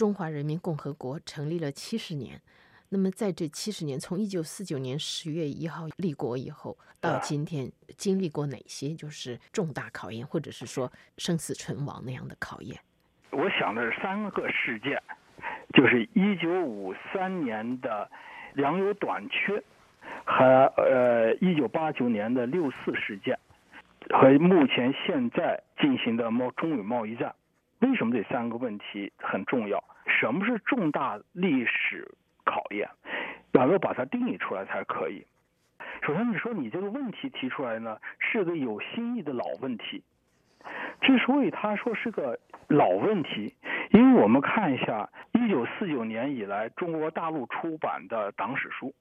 中华人民共和国成立了七十年。那么在这七十年，从一九四九年十月一号立国以后到今天，经历过哪些就是重大考验，或者是说生死存亡那样的考验？我想的是三个事件，就是一九五三年的粮油短缺，和呃一九八九年的六四事件，和目前现在进行的贸中美贸易战。为什么这三个问题很重要？什么是重大历史？考验，要要把它定义出来才可以。首先，你说你这个问题提出来呢，是个有新意的老问题。之所以他说是个老问题，因为我们看一下一九四九年以来中国大陆出版的党史书，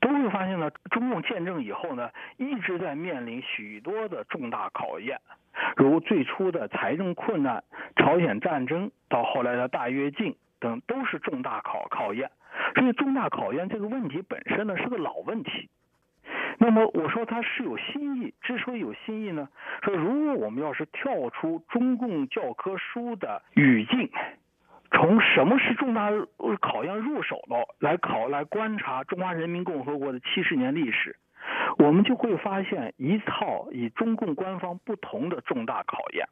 都会发现呢，中共建政以后呢，一直在面临许多的重大考验，如最初的财政困难、朝鲜战争，到后来的大跃进都是重大考考验。所以重大考验这个问题本身呢是个老问题。那么我说它是有新意，之所以有新意呢，说如果我们要是跳出中共教科书的语境，从什么是重大考验入手了来考来观察中华人民共和国的七十年历史，我们就会发现一套以中共官方不同的重大考验。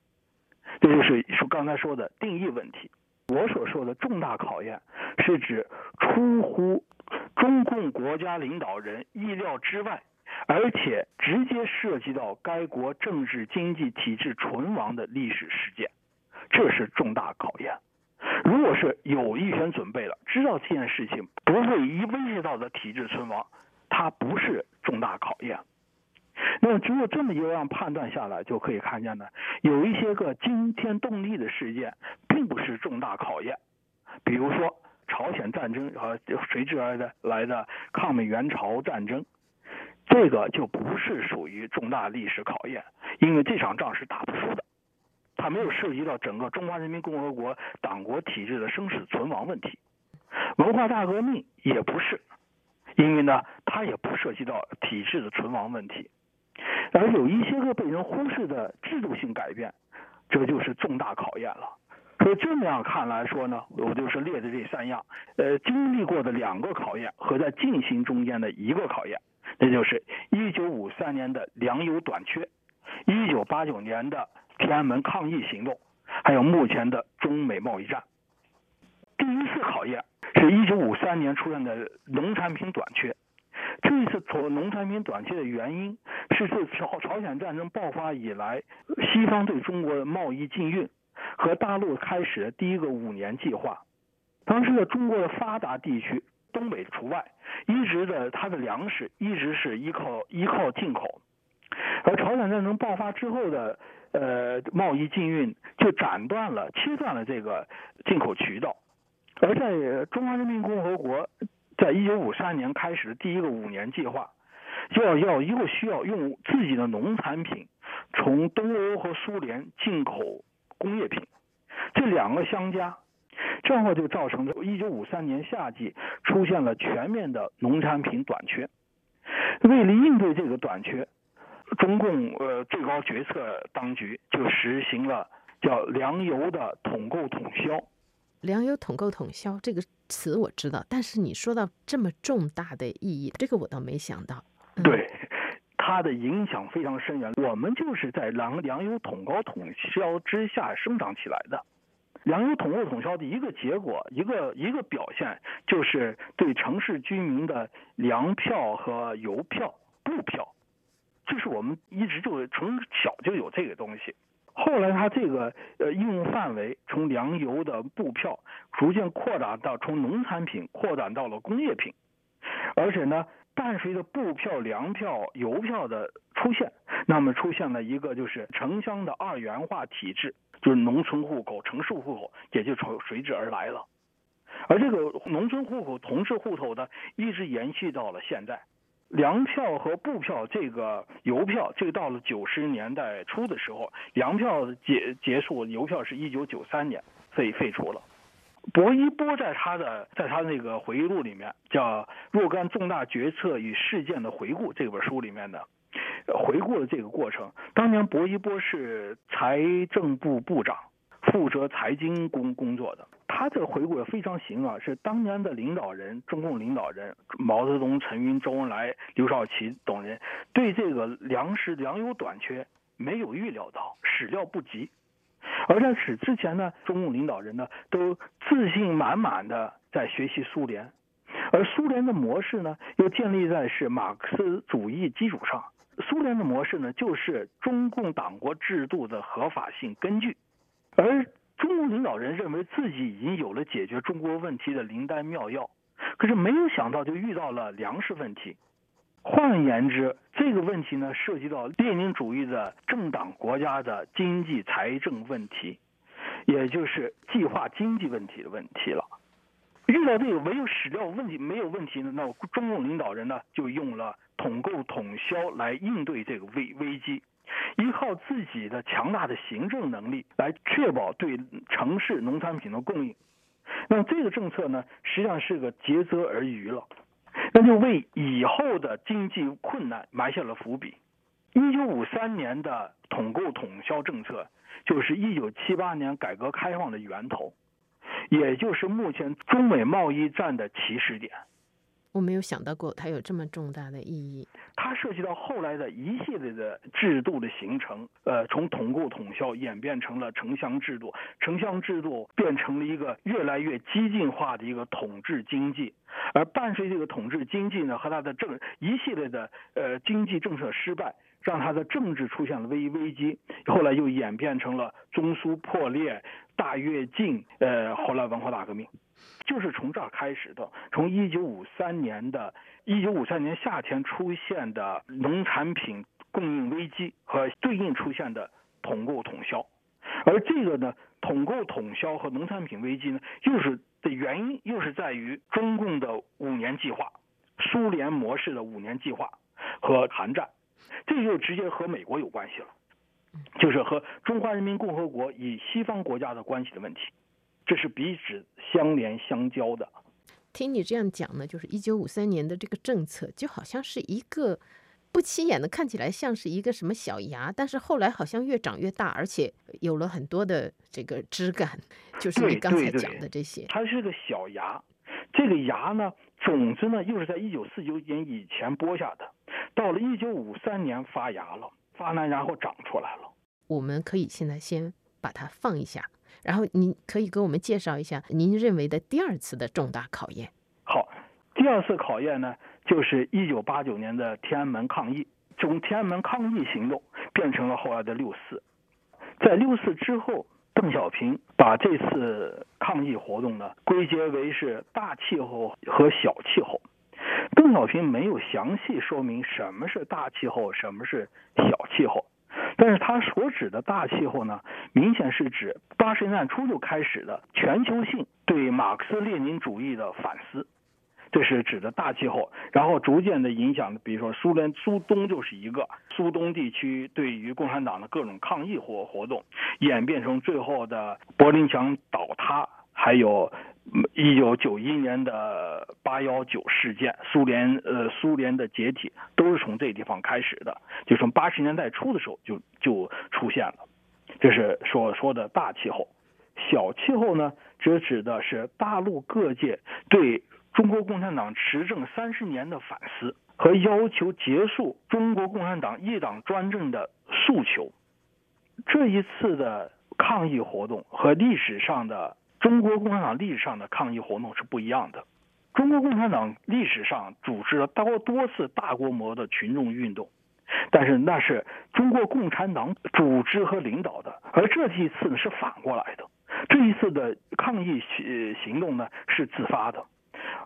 这就是说刚才说的定义问题。我所说的重大考验，是指出乎中共国家领导人意料之外，而且直接涉及到该国政治经济体制存亡的历史事件，这是重大考验。如果是有预先准备了，知道这件事情不会一威胁到的体制存亡，它不是重大考验。那么，只有这么一个样判断下来，就可以看见呢，有一些个惊天动地的事件，并不是重大考验。比如说朝鲜战争和随之而来的抗美援朝战争，这个就不是属于重大历史考验，因为这场仗是打不输的，它没有涉及到整个中华人民共和国党国体制的生死存亡问题。文化大革命也不是，因为呢，它也不涉及到体制的存亡问题。而有一些个被人忽视的制度性改变，这就是重大考验了。所以这么样看来说呢，我就是列的这三样，呃，经历过的两个考验和在进行中间的一个考验，那就是一九五三年的粮油短缺，一九八九年的天安门抗议行动，还有目前的中美贸易战。第一次考验是一九五三年出现的农产品短缺。这一次从农产品短缺的原因，是自朝朝鲜战争爆发以来，西方对中国的贸易禁运和大陆开始的第一个五年计划。当时的中国的发达地区，东北除外，一直的它的粮食一直是依靠依靠进口，而朝鲜战争爆发之后的呃贸易禁运就斩断了切断了这个进口渠道，而在中华人民共和国。在一九五三年开始的第一个五年计划，就要要一个需要用自己的农产品从东欧和苏联进口工业品，这两个相加，正好就造成了一九五三年夏季出现了全面的农产品短缺。为了应对这个短缺，中共呃最高决策当局就实行了叫粮油的统购统销。粮油统购统销这个词我知道，但是你说到这么重大的意义，这个我倒没想到。对，它的影响非常深远。我们就是在粮粮油统高统销之下生长起来的。粮油统购统销的一个结果，一个一个表现，就是对城市居民的粮票和邮票、布票，这是我们一直就从小就有这个东西。后来，它这个呃应用范围从粮油的布票逐渐扩展到从农产品扩展到了工业品，而且呢，伴随着布票、粮票、邮票的出现，那么出现了一个就是城乡的二元化体制，就是农村户口、城市户口也就从随之而来了，而这个农村户口、同市户口呢，一直延续到了现在。粮票和布票，这个邮票，这个到了九十年代初的时候，粮票结结束，邮票是一九九三年废废除了。薄一波在他的在他那个回忆录里面叫《若干重大决策与事件的回顾》这本书里面的回顾了这个过程。当年薄一波是财政部部长，负责财经工工作的。他这个回顾也非常行啊，是当年的领导人，中共领导人毛泽东、陈云、周恩来、刘少奇等人对这个粮食粮油短缺没有预料到，始料不及。而在此之前呢，中共领导人呢都自信满满的在学习苏联，而苏联的模式呢又建立在是马克思主义基础上。苏联的模式呢就是中共党国制度的合法性根据，而中共领导人认为自己已经有了解决中国问题的灵丹妙药，可是没有想到就遇到了粮食问题。换言之，这个问题呢，涉及到列宁主义的政党国家的经济财政问题，也就是计划经济问题的问题了。遇到这个没有史料问题没有问题呢，那中共领导人呢就用了统购统销来应对这个危危机，依靠自己的强大的行政能力来确保对城市农产品的供应。那么这个政策呢，实际上是个竭泽而渔了。那就为以后的经济困难埋下了伏笔。一九五三年的统购统销政策，就是一九七八年改革开放的源头，也就是目前中美贸易战的起始点。我没有想到过它有这么重大的意义。它涉及到后来的一系列的制度的形成，呃，从统购统销演变成了城乡制度，城乡制度变成了一个越来越激进化的一个统治经济，而伴随这个统治经济呢和它的政一系列的呃经济政策失败，让它的政治出现了危危机，后来又演变成了中苏破裂、大跃进，呃，后来文化大革命。就是从这儿开始的，从一九五三年的一九五三年夏天出现的农产品供应危机和对应出现的统购统销，而这个呢，统购统销和农产品危机呢，又是的原因又是在于中共的五年计划，苏联模式的五年计划和韩战，这就直接和美国有关系了，就是和中华人民共和国与西方国家的关系的问题。这是彼此相连相交的。听你这样讲呢，就是一九五三年的这个政策，就好像是一个不起眼的，看起来像是一个什么小芽，但是后来好像越长越大，而且有了很多的这个枝干，就是你刚才讲的这些。它是个小芽，这个芽呢，种子呢又是在一九四九年以前播下的，到了一九五三年发芽了，发芽然后长出来了。我们可以现在先把它放一下。然后您可以给我们介绍一下您认为的第二次的重大考验。好，第二次考验呢，就是一九八九年的天安门抗议，从天安门抗议行动变成了后来的六四。在六四之后，邓小平把这次抗议活动呢归结为是大气候和小气候。邓小平没有详细说明什么是大气候，什么是小气候。但是他所指的大气候呢，明显是指八十年代初就开始的全球性对马克思列宁主义的反思，这是指的大气候。然后逐渐的影响，比如说苏联苏东就是一个苏东地区对于共产党的各种抗议活活动，演变成最后的柏林墙倒塌，还有。一九九一年的八幺九事件，苏联呃苏联的解体都是从这地方开始的，就从八十年代初的时候就就出现了。这是所说的大气候，小气候呢，则指的是大陆各界对中国共产党执政三十年的反思和要求结束中国共产党一党专政的诉求。这一次的抗议活动和历史上的。中国共产党历史上的抗议活动是不一样的。中国共产党历史上组织了多多次大规模的群众运动，但是那是中国共产党组织和领导的，而这一次呢是反过来的。这一次的抗议行行动呢是自发的，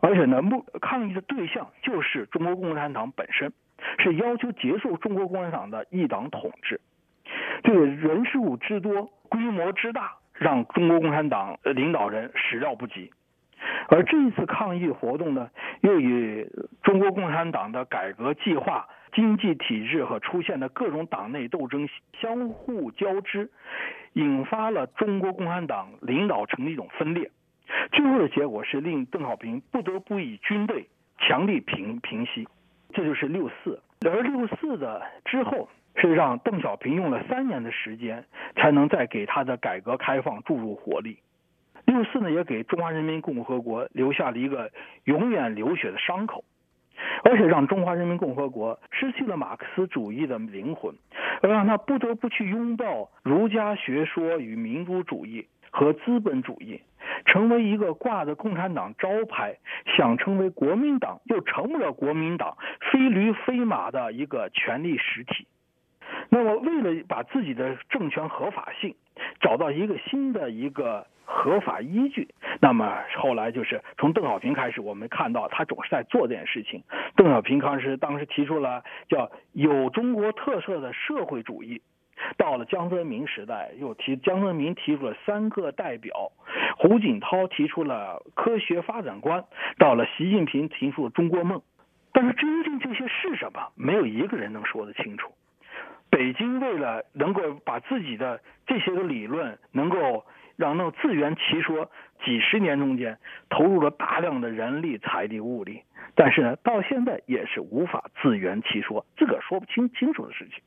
而且呢目抗议的对象就是中国共产党本身，是要求结束中国共产党的一党统治。这个人数之多，规模之大。让中国共产党领导人始料不及，而这一次抗议活动呢，又与中国共产党的改革计划、经济体制和出现的各种党内斗争相互交织，引发了中国共产党领导层的一种分裂。最后的结果是令邓小平不得不以军队强力平平息，这就是六四。而六四的之后。是让邓小平用了三年的时间，才能再给他的改革开放注入活力。六四呢，也给中华人民共和国留下了一个永远流血的伤口，而且让中华人民共和国失去了马克思主义的灵魂，而让他不得不去拥抱儒家学说与民主主义和资本主义，成为一个挂着共产党招牌，想成为国民党又成不了国民党，非驴非马的一个权力实体。那么，为了把自己的政权合法性找到一个新的一个合法依据，那么后来就是从邓小平开始，我们看到他总是在做这件事情。邓小平当时当时提出了叫有中国特色的社会主义，到了江泽民时代又提江泽民提出了三个代表，胡锦涛提出了科学发展观，到了习近平提出了中国梦。但是真正这些是什么，没有一个人能说得清楚。北京为了能够把自己的这些个理论能够让能自圆其说，几十年中间投入了大量的人力、财力、物力，但是呢，到现在也是无法自圆其说，自个儿说不清清楚的事情。